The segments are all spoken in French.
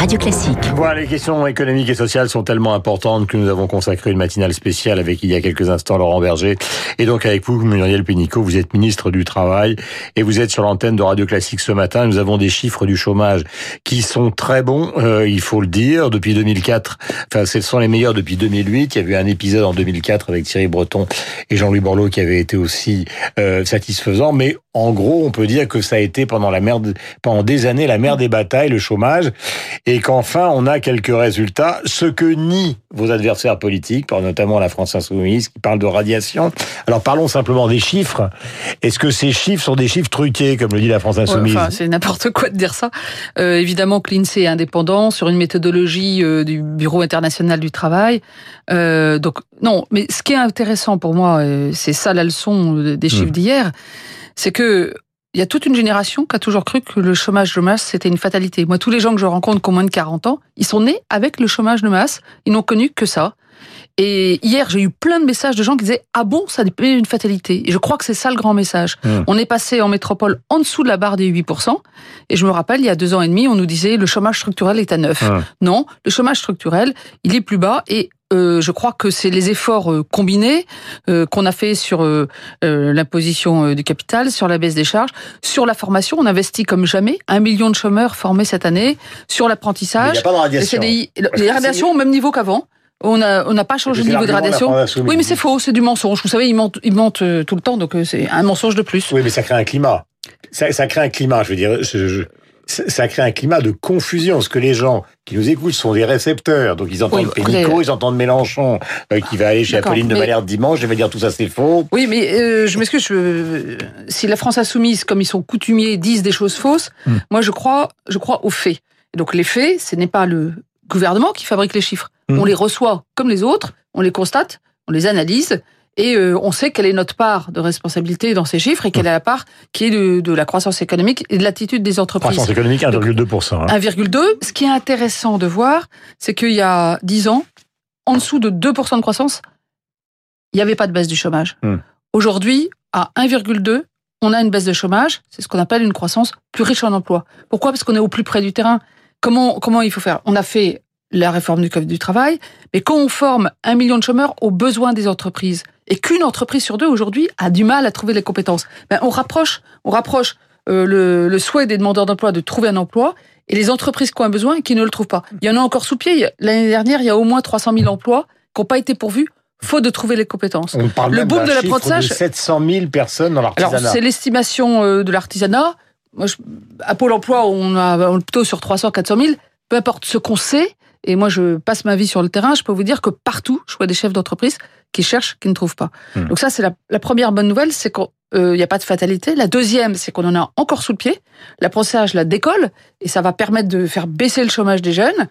Radio Classique. Voilà, les questions économiques et sociales sont tellement importantes que nous avons consacré une matinale spéciale avec il y a quelques instants Laurent Berger et donc avec vous Muriel Pénicaud, vous êtes ministre du Travail et vous êtes sur l'antenne de Radio Classique ce matin. Nous avons des chiffres du chômage qui sont très bons, euh, il faut le dire, depuis 2004. Enfin, ce sont les meilleurs depuis 2008. Il y a eu un épisode en 2004 avec Thierry Breton et Jean-Louis Borloo qui avait été aussi euh, satisfaisant, mais en gros, on peut dire que ça a été pendant la merde, pendant des années la mère des batailles, le chômage et qu'enfin on a quelques résultats, ce que nient vos adversaires politiques, notamment la France Insoumise, qui parle de radiation. Alors parlons simplement des chiffres. Est-ce que ces chiffres sont des chiffres truqués, comme le dit la France Insoumise enfin, C'est n'importe quoi de dire ça. Euh, évidemment que l'INSEE est indépendant sur une méthodologie euh, du Bureau international du travail. Euh, donc non, mais ce qui est intéressant pour moi, c'est ça la leçon des chiffres mmh. d'hier, c'est que il y a toute une génération qui a toujours cru que le chômage de masse, c'était une fatalité. Moi, tous les gens que je rencontre qui ont moins de 40 ans, ils sont nés avec le chômage de masse. Ils n'ont connu que ça. Et hier, j'ai eu plein de messages de gens qui disaient Ah bon, ça n'est une fatalité. Et je crois que c'est ça le grand message. Mmh. On est passé en métropole en dessous de la barre des 8%. Et je me rappelle, il y a deux ans et demi, on nous disait le chômage structurel est à 9. Mmh. Non, le chômage structurel, il est plus bas. Et euh, je crois que c'est les efforts euh, combinés euh, qu'on a fait sur l'imposition du capital, sur la baisse des charges, sur la formation. On investit comme jamais un million de chômeurs formés cette année, sur l'apprentissage. Les CDI, les radiations au même niveau qu'avant. On n'a on pas changé le niveau de radiation. Oui, mais c'est faux, c'est du mensonge. Vous savez, ils mentent, ils mentent tout le temps, donc c'est un mensonge de plus. Oui, mais ça crée un climat. Ça, ça crée un climat, je veux dire. je, ça crée un climat de confusion, parce que les gens qui nous écoutent sont des récepteurs, donc ils entendent oui, ils entendent Mélenchon euh, qui va aller chez Apolline de Malherbe dimanche, je vais dire tout ça c'est faux. Oui, mais euh, je m'excuse, si la France insoumise, comme ils sont coutumiers, disent des choses fausses, hmm. moi je crois, je crois aux faits. donc les faits, ce n'est pas le gouvernement qui fabrique les chiffres. Hmm. On les reçoit comme les autres, on les constate, on les analyse, et euh, on sait quelle est notre part de responsabilité dans ces chiffres et quelle est la part qui est de, la croissance économique et de l'attitude des entreprises. Croissance économique 1,2%. 1,2. Hein. Ce qui est intéressant de voir, c'est qu'il y a 10 ans, en dessous de 2% de croissance, il n'y avait pas de baisse du chômage. Hmm. Aujourd'hui, à 1,2, on a une baisse de chômage. C'est ce qu'on appelle une croissance plus riche en emploi. Pourquoi? Parce qu'on est au plus près du terrain. Comment, comment il faut faire? On a fait la réforme du Code du travail, mais quand on forme un million de chômeurs aux besoins des entreprises, et qu'une entreprise sur deux aujourd'hui a du mal à trouver les compétences, ben on rapproche, on rapproche euh, le, le, souhait des demandeurs d'emploi de trouver un emploi et les entreprises qui ont un besoin et qui ne le trouvent pas. Il y en a encore sous pied. L'année dernière, il y a au moins 300 000 emplois qui n'ont pas été pourvus faute de trouver les compétences. On parle le boom de l'apprentissage. 700 000 personnes dans l'artisanat. Alors c'est l'estimation euh, de l'artisanat. Moi, à Pôle Emploi, on a plutôt sur 300, 400 000. Peu importe ce qu'on sait, et moi je passe ma vie sur le terrain, je peux vous dire que partout, je vois des chefs d'entreprise qui cherchent, qui ne trouvent pas. Hmm. Donc ça, c'est la, la, première bonne nouvelle, c'est qu'il n'y a pas de fatalité. La deuxième, c'est qu'on en a encore sous le pied. L'apprentissage la décolle et ça va permettre de faire baisser le chômage des jeunes.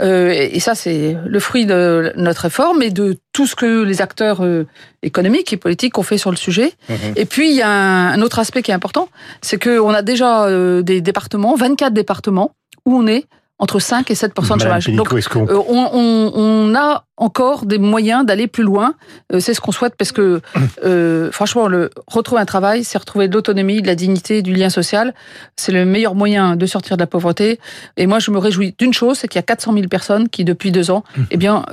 Euh, et, ça, c'est le fruit de notre réforme et de tout ce que les acteurs euh, économiques et politiques ont fait sur le sujet. Hmm. Et puis, il y a un, autre aspect qui est important, c'est qu'on a déjà euh, des départements, 24 départements, où on est entre 5 et 7 de chômage. Donc, euh, on, a encore des moyens d'aller plus loin. Euh, c'est ce qu'on souhaite parce que, euh, franchement, le retrouver un travail, c'est retrouver de l'autonomie, de la dignité, du lien social. C'est le meilleur moyen de sortir de la pauvreté. Et moi, je me réjouis d'une chose, c'est qu'il y a 400 000 personnes qui, depuis deux ans, eh bien,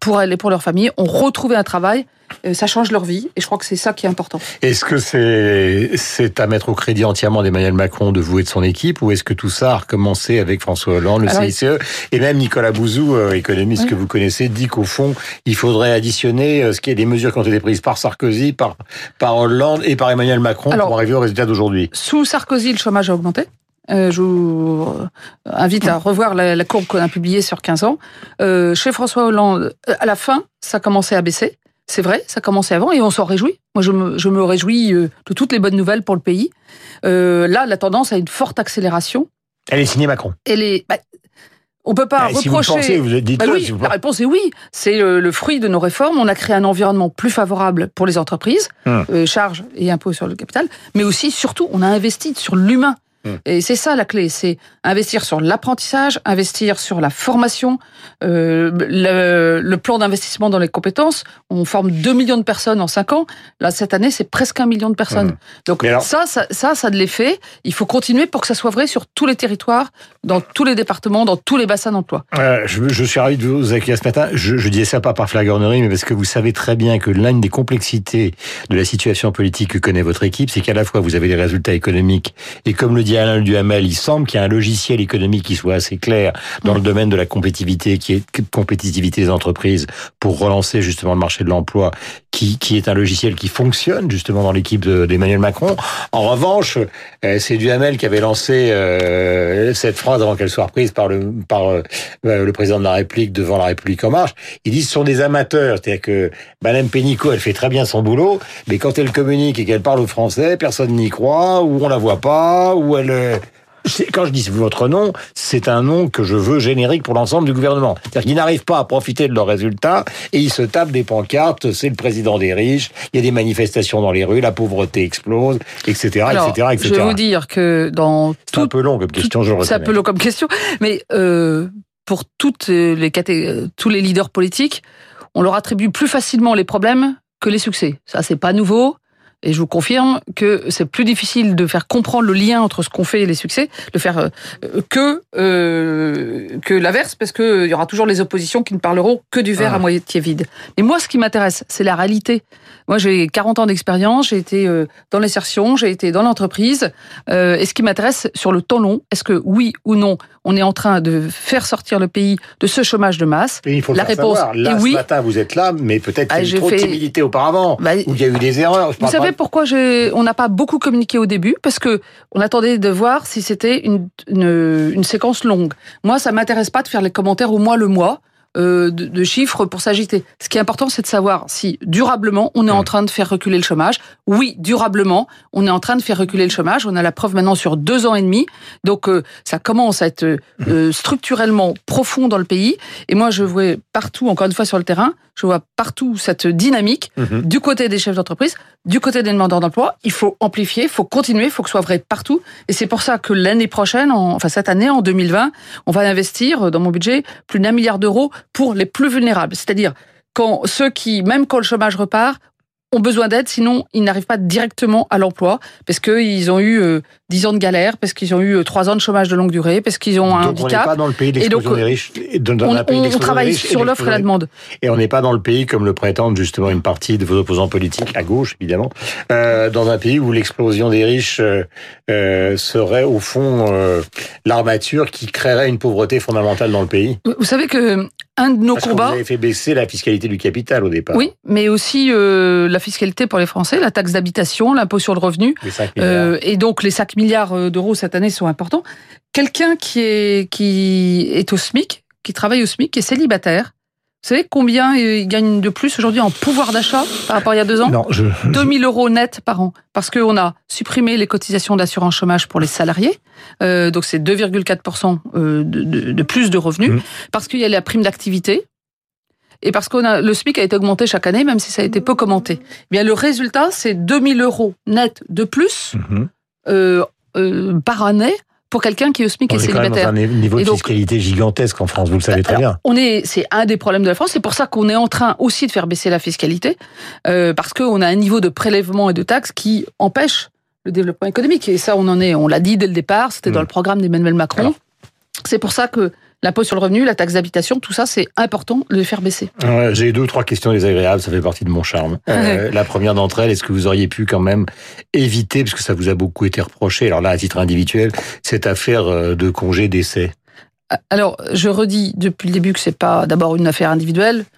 pour aller pour leur famille, ont retrouvé un travail ça change leur vie et je crois que c'est ça qui est important. Est-ce que c'est à mettre au crédit entièrement d'Emmanuel Macron de vous et de son équipe ou est-ce que tout ça a recommencé avec François Hollande, le CICE et même Nicolas Bouzou, euh, économiste que vous connaissez, dit qu'au fond il faudrait additionner euh, ce qui est des mesures qui ont été prises par Sarkozy, par par Hollande et par Emmanuel Macron pour arriver au résultat d'aujourd'hui. Sous Sarkozy, le chômage a augmenté. je vous invite à revoir la, courbe qu'on a publiée sur 15 ans. chez François Hollande, à la fin, ça commençait à baisser. C'est vrai, ça commençait avant et on s'en réjouit. Moi, je me, je me, réjouis euh, de toutes les bonnes nouvelles pour le pays. Euh, là, la tendance a une forte accélération. Elle est signée Macron. Elle est. Bah, on peut pas reprocher. Bah si vous pensez, dites oui, La réponse est oui. C'est le, fruit de nos réformes. On a créé un environnement plus favorable pour les entreprises, hum. euh, charges et impôts sur le capital, mais aussi, surtout, on a investi sur l'humain. Mmh. Et c'est ça la clé, c'est investir sur l'apprentissage, investir sur la formation, euh, le, le, plan d'investissement dans les compétences. On forme 2 millions de personnes en 5 ans. Là, cette année, c'est presque un million de personnes. Mmh. Donc ça, ça, ça, ça de l'effet. Il faut continuer pour que ça soit vrai sur tous les territoires, dans tous les départements, dans tous les bassins d'emploi. Euh, je, je, suis ravi de vous accueillir ce matin. Je, je disais ça pas par flagornerie, mais parce que vous savez très bien que l'une des complexités de la situation politique que connaît votre équipe, c'est qu'à la fois vous avez des résultats économiques et comme le dit Alain Duhamel, il semble qu'il y a un logiciel économique qui soit assez clair dans le domaine de la compétitivité, qui est compétitivité des entreprises pour relancer justement le marché de l'emploi, qui, qui est un logiciel qui fonctionne justement dans l'équipe d'Emmanuel Macron. En revanche, euh, c'est Duhamel qui avait lancé euh, cette phrase avant qu'elle soit reprise par le par euh, le président de la République devant la République en marche. Il dit ce sont des amateurs, c'est-à-dire que Madame Pénicaud, elle fait très bien son boulot, mais quand elle communique et qu'elle parle au français, personne n'y croit, ou on la voit pas, ou elle quand je dis votre nom, c'est un nom que je veux générique pour l'ensemble du gouvernement. C'est-à-dire qu'ils n'arrivent pas à profiter de leurs résultats et ils se tapent des pancartes, c'est le président des riches, il y a des manifestations dans les rues, la pauvreté explose, etc., Alors, etc., etc. Je vais vous dire que dans... C'est un peu long comme question, je le C'est un peu long comme question, mais euh, pour toutes les tous les leaders politiques, on leur attribue plus facilement les problèmes que les succès. Ça, c'est pas nouveau. Et je vous confirme que c'est plus difficile de faire comprendre le lien entre ce qu'on fait et les succès, de faire euh, que euh, que l'inverse, parce que il y aura toujours les oppositions qui ne parleront que du verre à ah. moitié vide. Mais moi, ce qui m'intéresse, c'est la réalité. Moi, j'ai 40 ans d'expérience, j'ai été euh, dans l'insertion, j'ai été dans l'entreprise. Euh, et ce qui m'intéresse sur le temps long, est-ce que oui ou non, on est en train de faire sortir le pays de ce chômage de masse il faut La réponse Là, est oui. Ce matin, vous êtes là, mais peut-être qu'il y a eu trop de timidité auparavant, bah, ou il y a eu des erreurs. vous savez pourquoi on n'a pas beaucoup communiqué au début? Parce que on attendait de voir si c'était une, une, une séquence longue. Moi, ça m'intéresse pas de faire les commentaires au mois le mois. Euh, de, chiffres pour s'agiter. Ce qui est important, c'est de savoir si durablement on est en train de faire reculer le chômage. Oui, durablement, on est en train de faire reculer le chômage. On a la preuve maintenant sur deux ans et demi. Donc euh, ça commence à être euh, structurellement profond dans le pays. Et moi, je vois partout, encore une fois sur le terrain, je vois partout cette dynamique mhm. du côté des chefs d'entreprise, du côté des demandeurs d'emploi. Il faut amplifier, il faut continuer, il faut que ce soit vrai partout. Et c'est pour ça que l'année prochaine, enfin cette année, en 2020, on va investir dans mon budget plus d'un milliard d'euros pour les plus vulnérables. C'est-à-dire quand ceux qui, même quand le chômage repart, ont besoin d'aide, sinon ils n'arrivent pas directement à l'emploi parce qu'ils ont eu euh, 10 ans de galère, parce qu'ils ont eu 3 euh, ans de chômage de longue durée, parce qu'ils ont un donc handicap. On n'est pas dans le pays des riches. Dans on, un pays on travaille sur l'offre et la demande. Et on n'est pas dans le pays, comme le prétendent justement une partie de vos opposants politiques, à gauche évidemment, euh, dans un pays où l'explosion des riches euh, euh serait au fond euh, l'armature qui créerait une pauvreté fondamentale dans le pays. Vous savez que un de nos Parce combats. Que vous avez fait baisser la fiscalité du capital au départ. Oui, mais aussi euh, la fiscalité pour les Français, la taxe d'habitation, l'impôt sur le revenu. Euh, et donc les 5 milliards d'euros cette année sont importants. Quelqu'un qui est, qui est au SMIC, qui travaille au SMIC, qui est célibataire, vous savez combien il gagne de plus aujourd'hui en pouvoir d'achat par rapport à il y a deux ans Non, je... 2000 euros net par an. Parce qu'on a supprimé les cotisations d'assurance chômage pour les salariés. Euh, donc c'est 2,4% euh, de, de, de, plus de revenus. Mmh. Parce qu'il y a la prime d'activité. Et parce qu'on a le SMIC a été augmenté chaque année, même si ça a été peu commenté. Eh bien, le résultat, c'est 2000 euros net de plus mmh. euh, euh, par année pour quelqu'un qui est au SMIC on et célibataire. On est quand même dans un niveau de fiscalité gigantesque en France, vous le savez très alors, bien. On est, c'est un des problèmes de la France. C'est pour ça qu'on est en train aussi de faire baisser la fiscalité, euh, parce qu'on a un niveau de prélèvement et de taxes qui empêche le développement économique. Et ça, on en est, on l'a dit dès le départ. C'était mmh. dans le programme d'Emmanuel Macron. C'est pour ça que l'impôt sur le revenu, la taxe d'habitation, tout ça, c'est important de le faire baisser. Ouais, J'ai deux ou trois questions désagréables, ça fait partie de mon charme. Euh, la première d'entre elles, est-ce que vous auriez pu quand même éviter, parce que ça vous a beaucoup été reproché, alors là, à titre individuel, cette affaire euh, de congé d'essai? Alors, je redis depuis le début que c'est pas d'abord une affaire individuelle euh,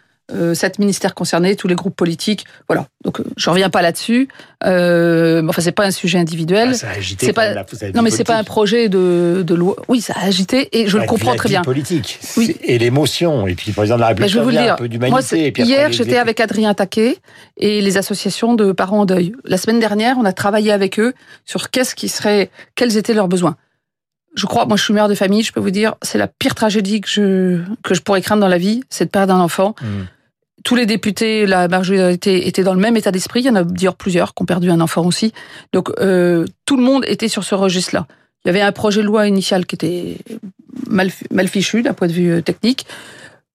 sept ministères concernés, tous les groupes politiques. Voilà. Donc, euh, je reviens pas là-dessus. Euh, enfin, c'est pas un sujet individuel. Ah, ça a agité. C'est pas. La, non, mais c'est pas un projet de, de loi. Oui, ça a agité et je la, le comprends la très bien. politique. Oui. Et l'émotion. Et puis le président de la République. je vais vous dire. Un peu d'humanité. Hier, j'étais avec Adrien Taquet et les associations de parents en deuil. La semaine dernière, on a travaillé avec eux sur qu'est-ce qui serait, quels étaient leurs besoins je crois, moi je suis mère de famille, je peux vous dire, c'est la pire tragédie que je, que je pourrais craindre dans la vie, c'est de perdre un enfant. Mmh tous les députés, la majorité étaient dans le même état d'esprit. Il y en a d'ailleurs plusieurs qui ont perdu un enfant aussi. Donc euh, tout le monde était sur ce registre-là. Il y avait un projet de loi initial qui était mal, mal fichu d'un point de vue technique.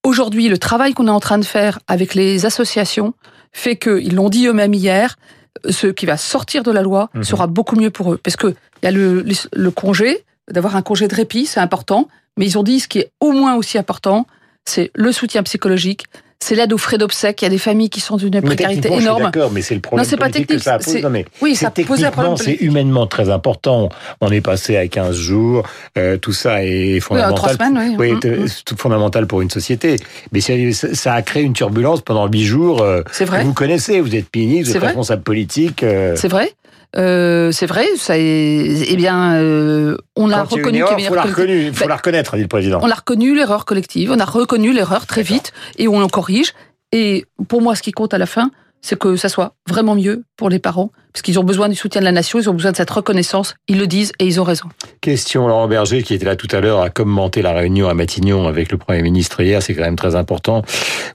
Aujourd'hui, le travail qu'on est en train de faire avec les associations fait que, ils l'ont dit eux-mêmes hier, ce qui va sortir de la loi Mhm. sera beaucoup mieux pour eux. Parce que il y a le, le, le congé, d'avoir un congé de répit, c'est important. Mais ils ont dit ce qui est au moins aussi important, c'est le soutien psychologique, c'est l'aide aux frais d'obsèques. Il y a des familles qui sont d'une précarité énorme. D'accord, mais c'est le problème Non, c'est pas technique, que ça pose. Non, mais Oui, ça pose un problème c'est humainement très important. On est passé à 15 jours, euh, tout ça est Oui, en fondamental. trois semaines, oui. Oui, Mm, mm. c'est tout fondamental pour une société. Mais ça a créé une turbulence pendant huit jours. euh, C'est vrai. Vous connaissez, vous êtes ministre, vous êtes responsable politique. euh, C'est vrai. Euh, c'est vrai. Ça est, eh bien, euh, on a quand il reconnu une faut la, reconnu- faut Ben, la reconnaître, dit le président. On a reconnu l'erreur collective, on a reconnu l'erreur très vite et on en corrige. Et pour moi, ce qui compte à la fin, c'est que ça soit vraiment mieux pour les parents, parce qu'ils ont besoin du soutien de la nation, ils ont besoin de cette reconnaissance. Ils le disent et ils ont raison. Question, Laurent Berger, qui était là tout à l'heure, a commenté la réunion à Matignon avec le Premier ministre hier, c'est quand même très important.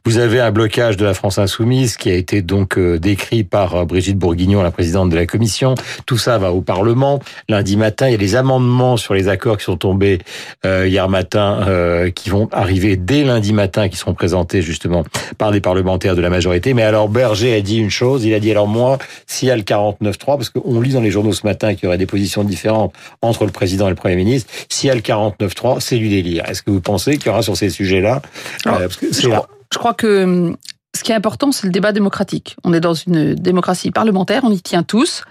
Vous avez un blocage de la France insoumise qui a été donc euh, décrit par euh, Brigitte Bourguignon, la présidente de la Commission. Tout ça va au Parlement. Lundi matin, il y a des amendements sur les accords qui sont tombés euh, hier matin, qui vont arriver dès lundi matin, qui seront présentés justement par des parlementaires de la majorité. Mais alors Berger a dit une chose, il a dit alors moi, s'il y a le 49-3, parce qu'on lit dans les journaux ce matin qu'il y aurait des positions différentes entre le président et le Premier ministre, s'il y a le 49-3, c'est du délire. Est-ce que vous pensez qu'il y aura sur ces sujets-là euh, Je là. crois, je crois que hum, ce qui est important, c'est le débat démocratique. On est dans une démocratie parlementaire, on y tient tous.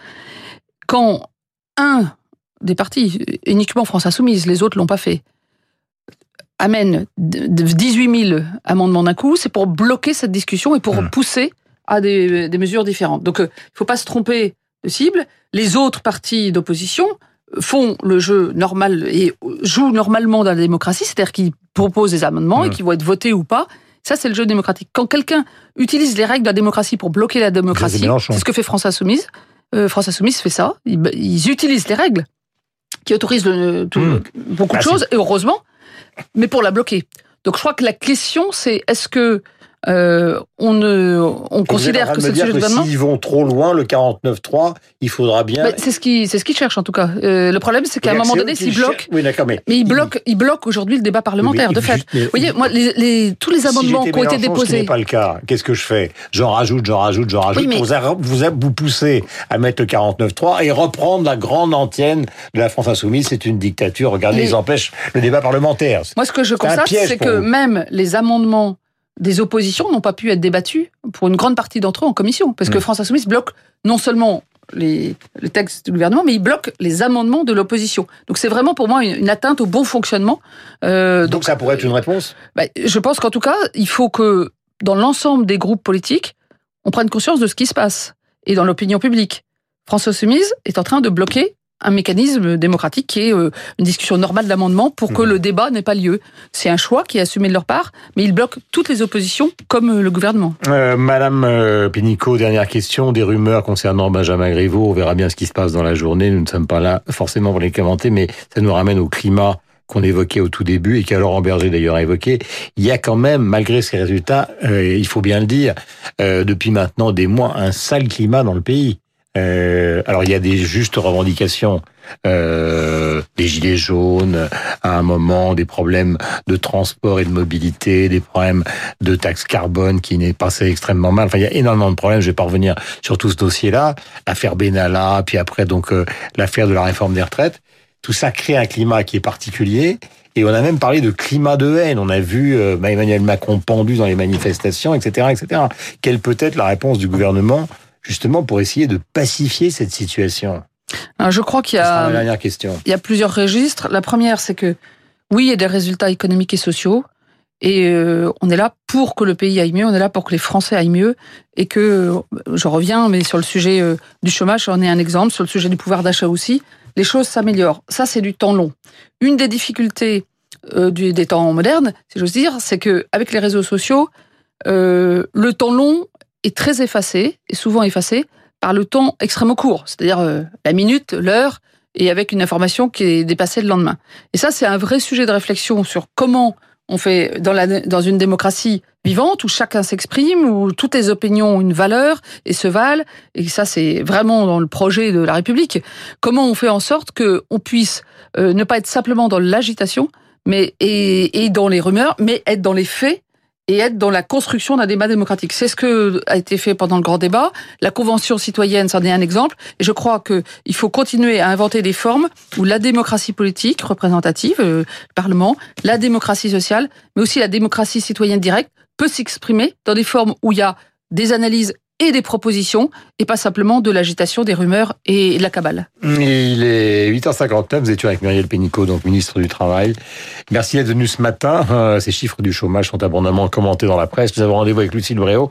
Quand un des partis, uniquement France Insoumise, les autres l'ont pas fait, amène d- d- 18 000 amendements d'un coup, c'est pour bloquer cette discussion et pour Hum. pousser à des, des mesures différentes. Donc, euh, il faut pas se tromper de cible. Les autres partis d'opposition font le jeu normal et jouent normalement dans la démocratie, c'est-à-dire qu'ils proposent des amendements et Hum. qui vont être votés ou pas. Ça, c'est le jeu démocratique. Quand quelqu'un utilise les règles de la démocratie pour bloquer la démocratie, c'est ce que fait France Insoumise. Euh, France Insoumise fait ça. Ils, ils utilisent les règles qui autorisent le- tout- Hum. beaucoup de Ah, choses, et heureusement, mais pour la bloquer. Donc je crois que la question, c'est est-ce que euh, on, ne, on considère que c'est le sujet du gouvernement S'ils vont trop loin, le 49-3, il faudra bien. Ben, C'est ce qu'ils c'est ce qu'ils cherchent en tout cas. Euh, le problème, c'est qu'à un moment donné, s'ils bloquent, Oui, d'accord, mais. mais ils bloquent, ils bloquent aujourd'hui le débat parlementaire, Mais- de fait. mais- Vous voyez, moi, les, les- tous les amendements qui ont été Mélenchon, Ce qui déposés, n'est pas le cas. Qu'est-ce que je fais? J'en rajoute, j'en rajoute, j'en rajoute. Oui, vous, vous, vous pousser à mettre le 49-3 et reprendre la grande antienne de la France insoumise. C'est une dictature. Regardez, ils empêchent le débat parlementaire. Moi, ce que je constate, c'est que même les amendements des oppositions n'ont pas pu être débattus pour une grande partie d'entre eux en commission. Parce que Mm. France Insoumise bloque non seulement les, les textes du gouvernement, mais il bloque les amendements de l'opposition. Donc c'est vraiment pour moi une, une atteinte au bon fonctionnement. Euh, Donc, ça pourrait être une réponse? Bah, je pense qu'en tout cas, il faut que dans l'ensemble des groupes politiques, on prenne conscience de ce qui se passe. Et dans l'opinion publique, France Insoumise est en train de bloquer un mécanisme démocratique qui est euh, une discussion normale d'amendement pour que Mhm. le débat n'ait pas lieu. C'est un choix qui est assumé de leur part, mais ils bloquent toutes les oppositions comme euh, le gouvernement. Euh, Madame Pénicaud, dernière question. Des rumeurs concernant Benjamin Griveaux. On verra bien ce qui se passe dans la journée. Nous ne sommes pas là forcément pour les commenter, mais ça nous ramène au climat qu'on évoquait au tout début et qu'a Laurent Berger d'ailleurs évoqué. Il y a quand même, malgré ces résultats, euh, il faut bien le dire, euh, depuis maintenant des mois, un sale climat dans le pays. Euh, alors il y a des justes revendications, euh, des gilets jaunes, à un moment des problèmes de transport et de mobilité, des problèmes de taxe carbone qui n'est passé extrêmement mal. Enfin, il y a énormément de problèmes. Je vais pas revenir sur tout ce dossier-là. L'affaire Benalla, puis après donc euh, l'affaire de la réforme des retraites. Tout ça crée un climat qui est particulier. Et on a même parlé de climat de haine. On a vu euh, Emmanuel Macron pendu dans les manifestations, etc., etc. Quelle peut être la réponse du gouvernement justement pour essayer de pacifier cette situation je crois qu'il y a... ma dernière question. Il y a plusieurs registres. La première, c'est que oui, il y a des résultats économiques et sociaux. Et euh, on est là pour que le pays aille mieux, on est là pour que les Français aillent mieux. Et que, je reviens, mais sur le sujet euh, du chômage, j'en ai un exemple, sur le sujet du pouvoir d'achat aussi, les choses s'améliorent. Ça, c'est du temps long. Une des difficultés euh, du, des temps modernes, si j'ose dire, c'est que avec les réseaux sociaux, le temps long est très effacé, et souvent effacé, par le temps extrêmement court, c'est-à-dire euh, la minute, l'heure, et avec une information qui est dépassée le lendemain. Et ça, c'est un vrai sujet de réflexion sur comment On fait dans, la, dans une démocratie vivante où chacun s'exprime, où toutes les opinions ont une valeur et se valent. Et ça, c'est vraiment dans le projet de la République. Comment on fait en sorte que on puisse euh, ne pas être simplement dans l'agitation, mais et, et dans les rumeurs, mais être dans les faits et être dans la construction d'un débat démocratique. C'est ce que a été fait pendant le grand débat. La convention citoyenne, c'en est un exemple. Et je crois que il faut continuer à inventer des formes où la démocratie politique représentative, euh, le Parlement, la démocratie sociale, mais aussi la démocratie citoyenne directe peut s'exprimer dans des formes où il y a des analyses et des propositions, et pas simplement de l'agitation, des rumeurs et de la cabale. Il est 8h59, vous étiez avec Muriel Pénicaud, donc ministre du Travail. Merci d'être venu ce matin. Euh, ces chiffres du chômage sont abondamment commentés dans la presse. Nous avons rendez-vous avec Lucille Bréau.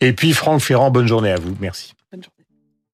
Et puis Franck Ferrand, bonne journée à vous. Merci.